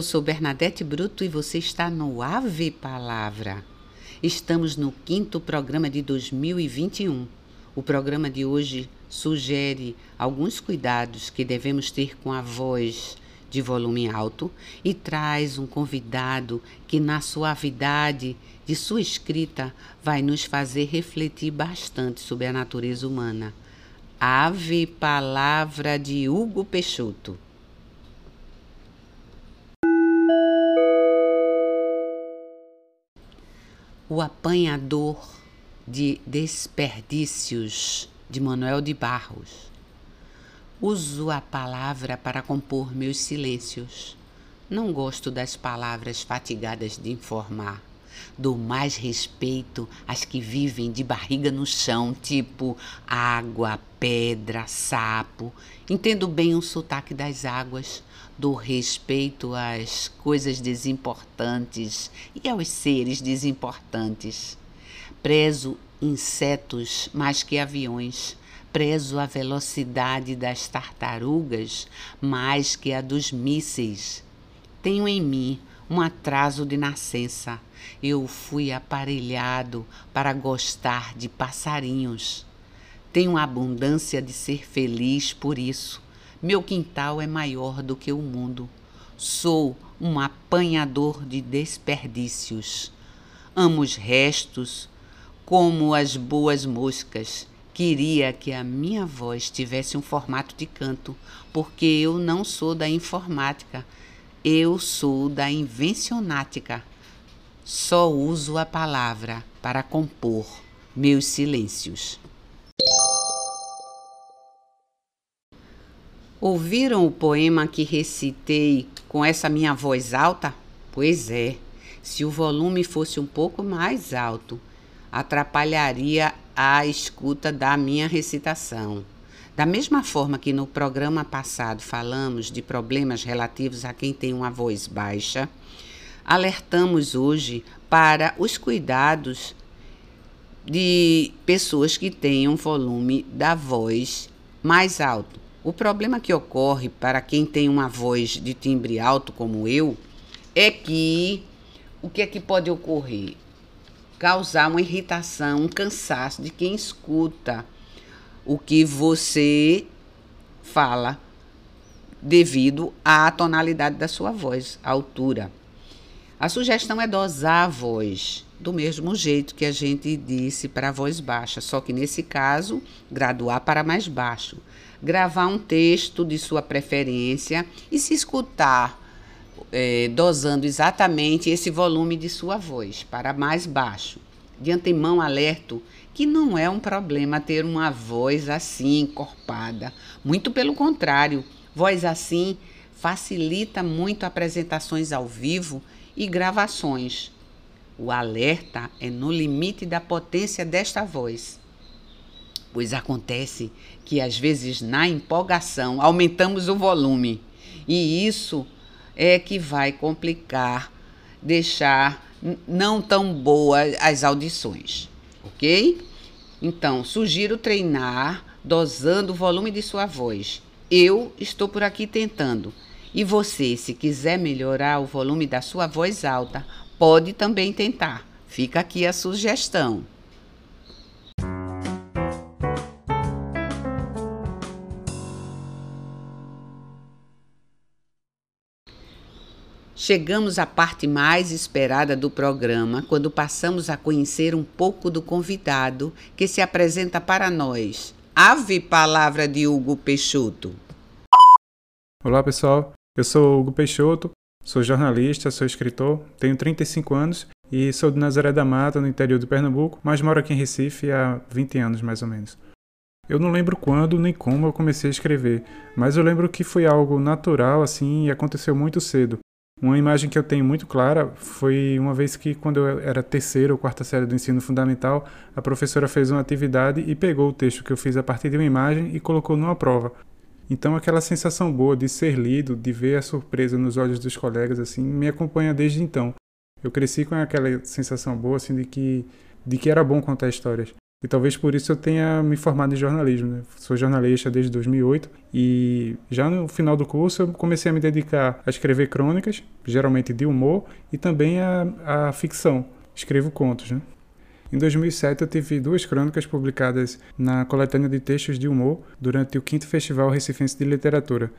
Eu sou Bernadette Bruto e você está no Ave Palavra. Estamos no quinto programa de 2021. O programa de hoje sugere alguns cuidados que devemos ter com a voz de volume alto e traz um convidado que, na suavidade de sua escrita, vai nos fazer refletir bastante sobre a natureza humana. Ave Palavra de Hugo Peixoto. O Apanhador de Desperdícios, de Manuel de Barros. Uso a palavra para compor meus silêncios. Não gosto das palavras fatigadas de informar. Dou mais respeito às que vivem de barriga no chão, tipo água, pedra, sapo. Entendo bem o sotaque das águas, do respeito às coisas desimportantes e aos seres desimportantes. Prezo insetos mais que aviões. Prezo a velocidade das tartarugas mais que a dos mísseis. Tenho em mim um atraso de nascença. Eu fui aparelhado para gostar de passarinhos. Tenho abundância de ser feliz por isso meu quintal é maior do que o mundo. Sou um apanhador de desperdícios. Amo os restos como as boas moscas. Queria que a minha voz tivesse um formato de canto, porque eu não sou da informática, eu sou da invencionática. Só uso a palavra para compor meus silêncios. Ouviram o poema que recitei com essa minha voz alta? Pois é, se o volume fosse um pouco mais alto, atrapalharia a escuta da minha recitação. Da mesma forma que no programa passado falamos de problemas relativos a quem tem uma voz baixa, alertamos hoje para os cuidados de pessoas que tenham volume da voz mais alto. O problema que ocorre para quem tem uma voz de timbre alto como eu é que o que é que pode ocorrer? Causar uma irritação, um cansaço de quem escuta o que você fala devido à tonalidade da sua voz, à altura. A sugestão é dosar a voz, do mesmo jeito que a gente disse para voz baixa, só que nesse caso, graduar para mais baixo gravar um texto de sua preferência e se escutar é, dosando exatamente esse volume de sua voz para mais baixo. De antemão, alerto que não é um problema ter uma voz assim encorpada. Muito pelo contrário, voz assim facilita muito apresentações ao vivo e gravações. O alerta é no limite da potência desta voz pois acontece que às vezes na empolgação aumentamos o volume e isso é que vai complicar, deixar não tão boas as audições, ok? Então, sugiro treinar dosando o volume de sua voz. Eu estou por aqui tentando. E você, se quiser melhorar o volume da sua voz alta, pode também tentar. Fica aqui a sugestão. Chegamos à parte mais esperada do programa, quando passamos a conhecer um pouco do convidado que se apresenta para nós. Ave Palavra de Hugo Peixoto. Olá, pessoal. Eu sou Hugo Peixoto, sou jornalista, sou escritor, tenho 35 anos e sou de Nazaré da Mata, no interior do Pernambuco, mas moro aqui em Recife há 20 anos mais ou menos. Eu não lembro quando nem como eu comecei a escrever, mas eu lembro que foi algo natural assim e aconteceu muito cedo. Uma imagem que eu tenho muito clara foi uma vez que, quando eu era terceira ou quarta série do ensino fundamental, a professora fez uma atividade e pegou o texto que eu fiz a partir de uma imagem e colocou numa prova. Então, aquela sensação boa de ser lido, de ver a surpresa nos olhos dos colegas, assim, me acompanha desde então. Eu cresci com aquela sensação boa, assim, de que, de que era bom contar histórias. E talvez por isso eu tenha me formado em jornalismo. Né? Sou jornalista desde 2008 e já no final do curso eu comecei a me dedicar a escrever crônicas, geralmente de humor, e também a, a ficção. Escrevo contos. Né? Em 2007 eu tive duas crônicas publicadas na coletânea de textos de humor durante o 5 Festival Recifense de Literatura.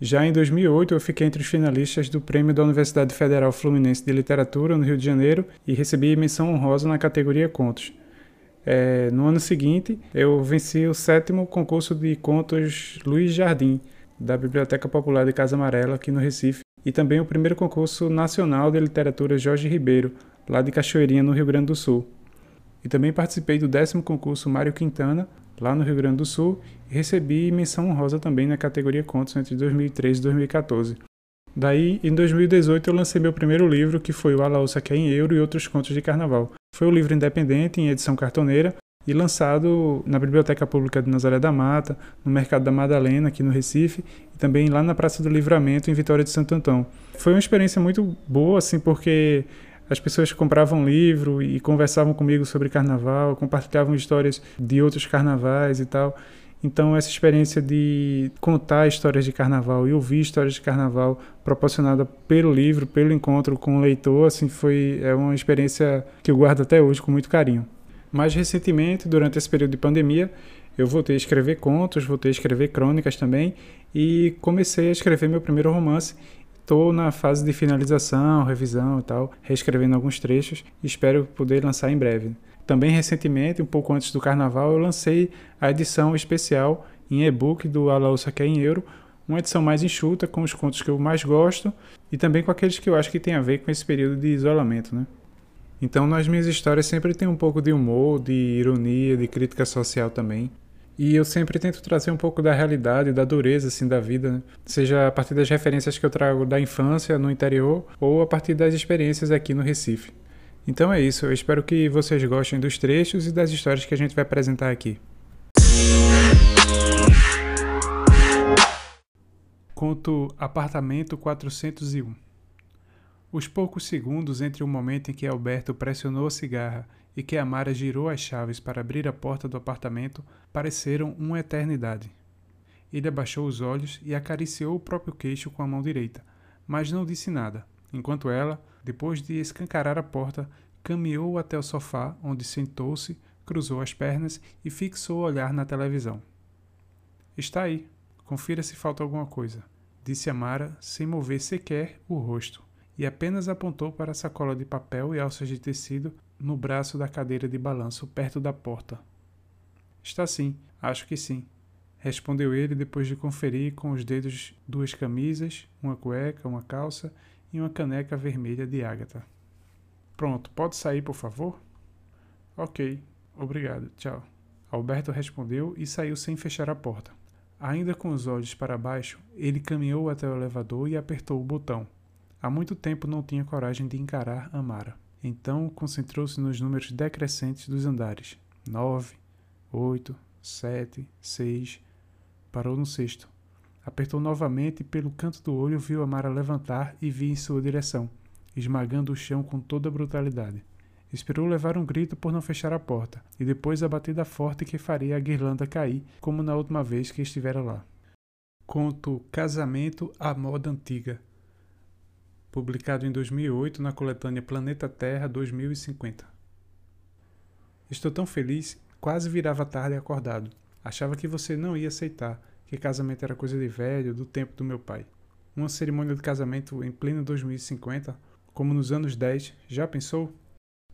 Já em 2008 eu fiquei entre os finalistas do Prêmio da Universidade Federal Fluminense de Literatura no Rio de Janeiro e recebi menção honrosa na categoria Contos. É, no ano seguinte, eu venci o sétimo concurso de contos Luiz Jardim, da Biblioteca Popular de Casa Amarela, aqui no Recife, e também o primeiro concurso nacional de literatura Jorge Ribeiro, lá de Cachoeirinha, no Rio Grande do Sul. E também participei do décimo concurso Mário Quintana, lá no Rio Grande do Sul, e recebi menção honrosa também na categoria Contos entre 2013 e 2014. Daí, em 2018, eu lancei meu primeiro livro, que foi o Alaúça Quer em Euro e Outros Contos de Carnaval. Foi um livro independente, em edição cartoneira, e lançado na Biblioteca Pública de Nazaré da Mata, no Mercado da Madalena, aqui no Recife, e também lá na Praça do Livramento, em Vitória de Santo Antão. Foi uma experiência muito boa, assim, porque as pessoas compravam livro e conversavam comigo sobre carnaval, compartilhavam histórias de outros carnavais e tal. Então, essa experiência de contar histórias de carnaval e ouvir histórias de carnaval proporcionada pelo livro, pelo encontro com o leitor, assim, foi é uma experiência que eu guardo até hoje com muito carinho. Mais recentemente, durante esse período de pandemia, eu voltei a escrever contos, voltei a escrever crônicas também e comecei a escrever meu primeiro romance. Estou na fase de finalização, revisão e tal, reescrevendo alguns trechos e espero poder lançar em breve. Também recentemente, um pouco antes do carnaval, eu lancei a edição especial em e-book do Alaúça Quer em Euro, uma edição mais enxuta, com os contos que eu mais gosto e também com aqueles que eu acho que tem a ver com esse período de isolamento. Né? Então, nas minhas histórias sempre tem um pouco de humor, de ironia, de crítica social também. E eu sempre tento trazer um pouco da realidade, da dureza assim da vida, né? seja a partir das referências que eu trago da infância no interior ou a partir das experiências aqui no Recife. Então é isso, eu espero que vocês gostem dos trechos e das histórias que a gente vai apresentar aqui. Conto Apartamento 401 Os poucos segundos entre o momento em que Alberto pressionou a cigarra e que Amara girou as chaves para abrir a porta do apartamento pareceram uma eternidade. Ele abaixou os olhos e acariciou o próprio queixo com a mão direita, mas não disse nada, enquanto ela, depois de escancarar a porta, caminhou até o sofá, onde sentou-se, cruzou as pernas e fixou o olhar na televisão. Está aí. Confira se falta alguma coisa, disse Amara, sem mover sequer o rosto, e apenas apontou para a sacola de papel e alças de tecido no braço da cadeira de balanço perto da porta. Está sim, acho que sim, respondeu ele depois de conferir com os dedos duas camisas, uma cueca, uma calça e uma caneca vermelha de ágata. Pronto, pode sair, por favor? Ok, obrigado, tchau. Alberto respondeu e saiu sem fechar a porta. Ainda com os olhos para baixo, ele caminhou até o elevador e apertou o botão. Há muito tempo não tinha coragem de encarar Amara. Então concentrou-se nos números decrescentes dos andares: nove, oito, sete, seis. Parou no sexto. Apertou novamente e pelo canto do olho viu Amara levantar e vir em sua direção, esmagando o chão com toda a brutalidade. Esperou levar um grito por não fechar a porta, e depois a batida forte que faria a guirlanda cair, como na última vez que estivera lá. Conto Casamento à Moda Antiga, publicado em 2008 na coletânea Planeta Terra 2050. Estou tão feliz, quase virava tarde acordado. Achava que você não ia aceitar, que casamento era coisa de velho, do tempo do meu pai. Uma cerimônia de casamento em pleno 2050, como nos anos 10, já pensou?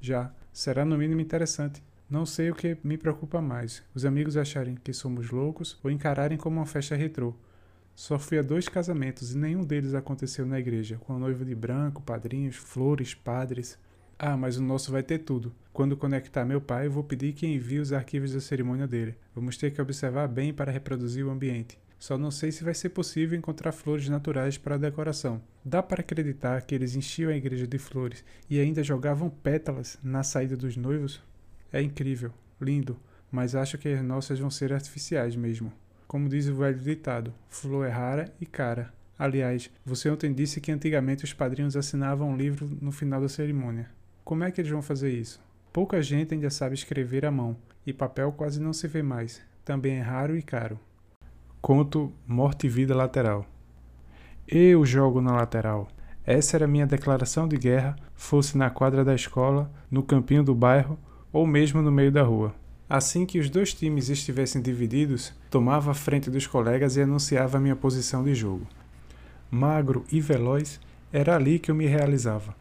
Já. Será no mínimo interessante. Não sei o que me preocupa mais: os amigos acharem que somos loucos ou encararem como uma festa retrô. Só fui a dois casamentos e nenhum deles aconteceu na igreja, com a noiva de branco, padrinhos, flores, padres. Ah, mas o nosso vai ter tudo. Quando conectar meu pai, vou pedir que envie os arquivos da cerimônia dele. Vamos ter que observar bem para reproduzir o ambiente. Só não sei se vai ser possível encontrar flores naturais para a decoração. Dá para acreditar que eles enchiam a igreja de flores e ainda jogavam pétalas na saída dos noivos? É incrível, lindo, mas acho que as nossas vão ser artificiais mesmo. Como diz o velho ditado, flor é rara e cara. Aliás, você ontem disse que antigamente os padrinhos assinavam um livro no final da cerimônia. Como é que eles vão fazer isso? Pouca gente ainda sabe escrever à mão, e papel quase não se vê mais. Também é raro e caro. Conto Morte e Vida Lateral. Eu jogo na lateral. Essa era minha declaração de guerra, fosse na quadra da escola, no campinho do bairro ou mesmo no meio da rua. Assim que os dois times estivessem divididos, tomava a frente dos colegas e anunciava minha posição de jogo. Magro e veloz, era ali que eu me realizava.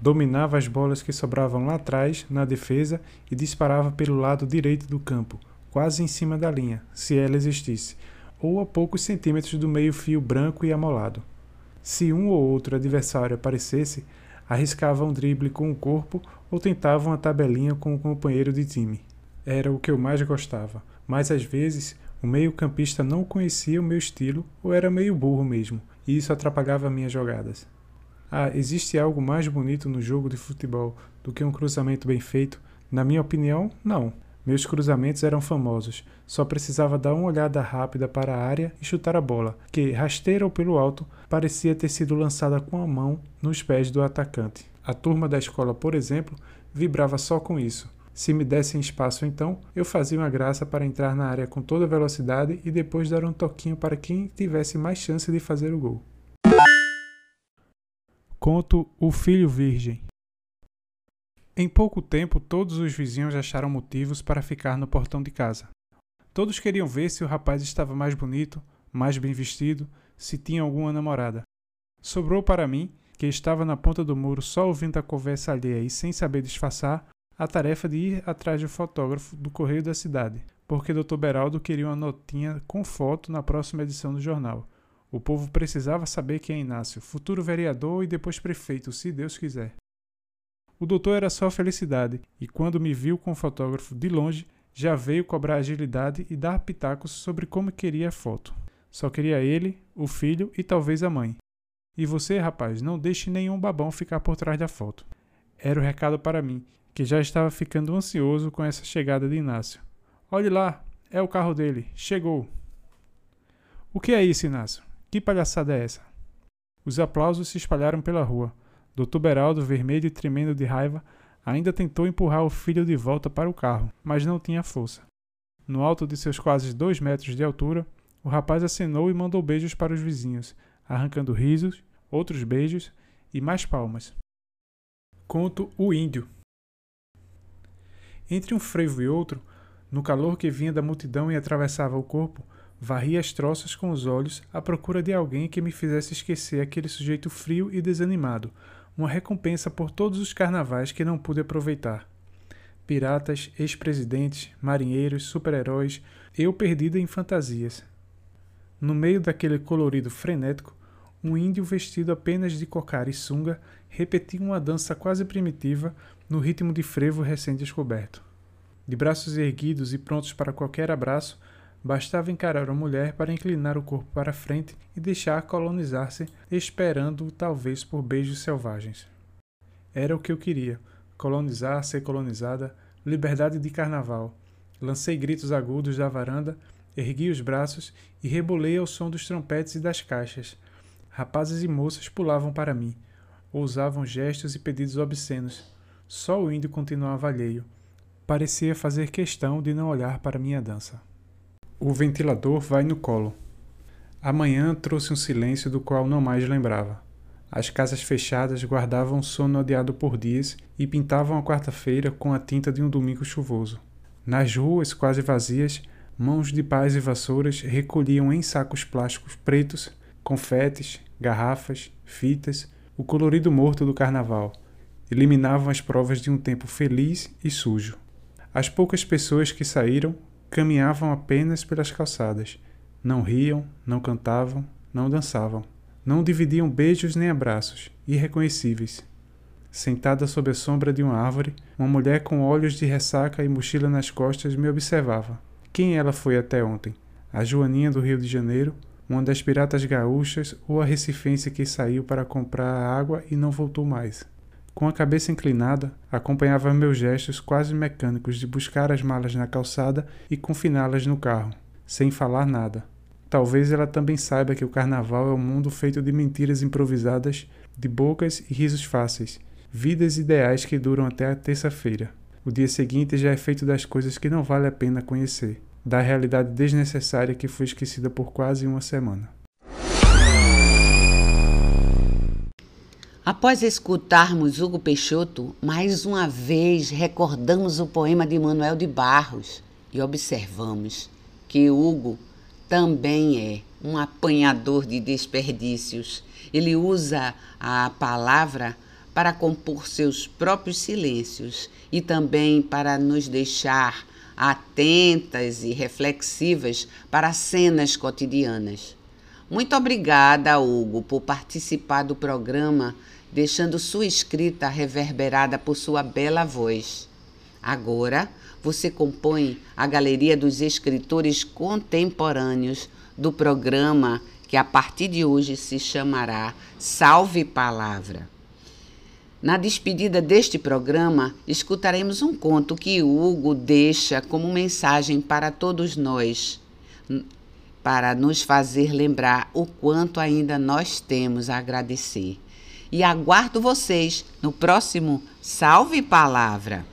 Dominava as bolas que sobravam lá atrás, na defesa, e disparava pelo lado direito do campo, quase em cima da linha, se ela existisse, ou a poucos centímetros do meio-fio branco e amolado. Se um ou outro adversário aparecesse, arriscava um drible com o corpo ou tentava uma tabelinha com o companheiro de time. Era o que eu mais gostava, mas às vezes o meio-campista não conhecia o meu estilo ou era meio burro mesmo, e isso atrapalhava minhas jogadas. Ah, existe algo mais bonito no jogo de futebol do que um cruzamento bem feito? Na minha opinião, não. Meus cruzamentos eram famosos, só precisava dar uma olhada rápida para a área e chutar a bola, que, rasteira ou pelo alto, parecia ter sido lançada com a mão nos pés do atacante. A turma da escola, por exemplo, vibrava só com isso. Se me dessem espaço então, eu fazia uma graça para entrar na área com toda velocidade e depois dar um toquinho para quem tivesse mais chance de fazer o gol. Conto O Filho Virgem. Em pouco tempo, todos os vizinhos acharam motivos para ficar no portão de casa. Todos queriam ver se o rapaz estava mais bonito, mais bem vestido, se tinha alguma namorada. Sobrou para mim, que estava na ponta do muro só ouvindo a conversa alheia e sem saber disfarçar, a tarefa de ir atrás do fotógrafo do Correio da Cidade, porque Dr. Beraldo queria uma notinha com foto na próxima edição do jornal. O povo precisava saber quem é Inácio, futuro vereador e depois prefeito, se Deus quiser. O doutor era só felicidade, e quando me viu com o fotógrafo de longe, já veio cobrar agilidade e dar pitacos sobre como queria a foto. Só queria ele, o filho e talvez a mãe. E você, rapaz, não deixe nenhum babão ficar por trás da foto. Era o recado para mim, que já estava ficando ansioso com essa chegada de Inácio. Olhe lá, é o carro dele, chegou. O que é isso, Inácio? Que palhaçada é essa? Os aplausos se espalharam pela rua. Doutor Beraldo, vermelho e tremendo de raiva, ainda tentou empurrar o filho de volta para o carro, mas não tinha força. No alto de seus quase dois metros de altura, o rapaz acenou e mandou beijos para os vizinhos, arrancando risos, outros beijos e mais palmas. Conto O Índio entre um frevo e outro, no calor que vinha da multidão e atravessava o corpo, varria as troças com os olhos à procura de alguém que me fizesse esquecer aquele sujeito frio e desanimado, uma recompensa por todos os carnavais que não pude aproveitar. Piratas, ex-presidentes, marinheiros, super-heróis, eu perdida em fantasias. No meio daquele colorido frenético, um índio vestido apenas de cocar e sunga repetia uma dança quase primitiva no ritmo de frevo recém-descoberto. De braços erguidos e prontos para qualquer abraço, bastava encarar a mulher para inclinar o corpo para frente e deixar colonizar-se, esperando talvez por beijos selvagens. Era o que eu queria: colonizar, ser colonizada, liberdade de carnaval. Lancei gritos agudos da varanda, ergui os braços e rebolei ao som dos trompetes e das caixas Rapazes e moças pulavam para mim, ousavam gestos e pedidos obscenos. Só o índio continuava alheio. Parecia fazer questão de não olhar para minha dança. O ventilador vai no colo. Amanhã trouxe um silêncio do qual não mais lembrava. As casas fechadas guardavam sono odiado por dias e pintavam a quarta-feira com a tinta de um domingo chuvoso. Nas ruas quase vazias, mãos de pais e vassouras recolhiam em sacos plásticos pretos confetes, garrafas, fitas, o colorido morto do carnaval, eliminavam as provas de um tempo feliz e sujo. As poucas pessoas que saíram caminhavam apenas pelas calçadas. Não riam, não cantavam, não dançavam. Não dividiam beijos nem abraços, irreconhecíveis. Sentada sob a sombra de uma árvore, uma mulher com olhos de ressaca e mochila nas costas me observava. Quem ela foi até ontem? A Joaninha do Rio de Janeiro uma das piratas gaúchas ou a recifense que saiu para comprar água e não voltou mais. Com a cabeça inclinada, acompanhava meus gestos quase mecânicos de buscar as malas na calçada e confiná-las no carro, sem falar nada. Talvez ela também saiba que o carnaval é um mundo feito de mentiras improvisadas, de bocas e risos fáceis, vidas ideais que duram até a terça-feira. O dia seguinte já é feito das coisas que não vale a pena conhecer, da realidade desnecessária que foi esquecida por quase uma semana. Após escutarmos Hugo Peixoto, mais uma vez recordamos o poema de Manuel de Barros e observamos que Hugo também é um apanhador de desperdícios. Ele usa a palavra para compor seus próprios silêncios e também para nos deixar atentas e reflexivas para cenas cotidianas. Muito obrigada, Hugo, por participar do programa, deixando sua escrita reverberada por sua bela voz. Agora, você compõe a galeria dos escritores contemporâneos do programa que a partir de hoje se chamará Salve Palavra. Na despedida deste programa, escutaremos um conto que Hugo deixa como mensagem para todos nós, para nos fazer lembrar o quanto ainda nós temos a agradecer. E aguardo vocês no próximo Salve Palavra.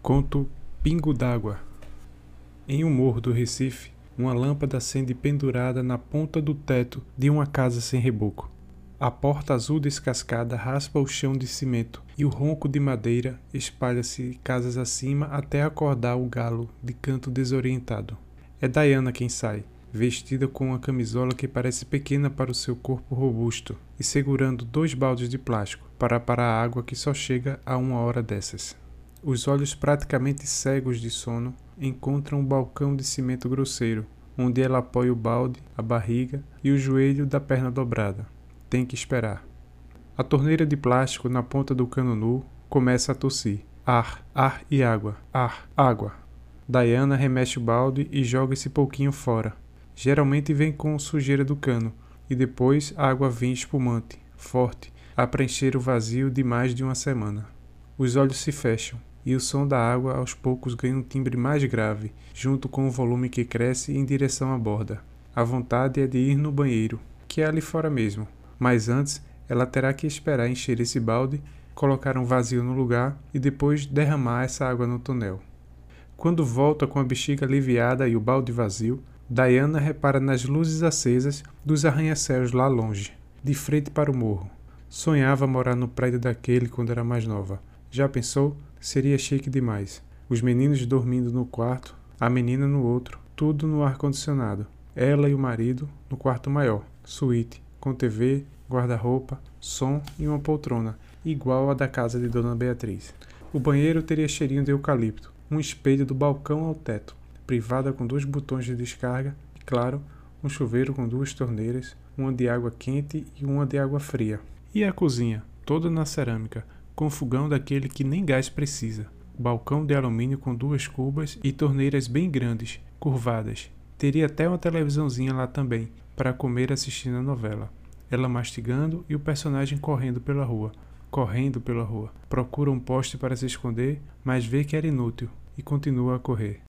Conto Pingo d'Água. Em um morro do Recife, uma lâmpada acende pendurada na ponta do teto de uma casa sem reboco. A porta azul descascada raspa o chão de cimento e o ronco de madeira espalha-se casas acima até acordar o galo de canto desorientado. É Diana quem sai, vestida com uma camisola que parece pequena para o seu corpo robusto e segurando dois baldes de plástico para parar a água que só chega a uma hora dessas. Os olhos praticamente cegos de sono encontram um balcão de cimento grosseiro, onde ela apoia o balde, a barriga e o joelho da perna dobrada. Tem que esperar. A torneira de plástico na ponta do cano nu começa a tossir. Ar, ar e água. Ar, água. Diana remexe o balde e joga esse pouquinho fora. Geralmente vem com sujeira do cano, e depois a água vem espumante, forte, a preencher o vazio de mais de uma semana. Os olhos se fecham e o som da água aos poucos ganha um timbre mais grave, junto com o volume que cresce em direção à borda. A vontade é de ir no banheiro, que é ali fora mesmo, mas antes ela terá que esperar encher esse balde, colocar um vazio no lugar e depois derramar essa água no tonel. Quando volta com a bexiga aliviada e o balde vazio, Diana repara nas luzes acesas dos arranha-céus lá longe, de frente para o morro. Sonhava morar no prédio daquele quando era mais nova. Já pensou? Seria chique demais. Os meninos dormindo no quarto, a menina no outro, tudo no ar-condicionado. Ela e o marido no quarto maior, suíte, com TV, guarda-roupa, som e uma poltrona, igual à da casa de Dona Beatriz. O banheiro teria cheirinho de eucalipto, um espelho do balcão ao teto, privada com dois botões de descarga e, claro, um chuveiro com duas torneiras, uma de água quente e uma de água fria. E a cozinha, toda na cerâmica, com fogão daquele que nem gás precisa, balcão de alumínio com duas cubas e torneiras bem grandes, curvadas. Teria até uma televisãozinha lá também, para comer assistindo a novela. Ela mastigando e o personagem correndo pela rua. Correndo pela rua. Procura um poste para se esconder, mas vê que era inútil e continua a correr.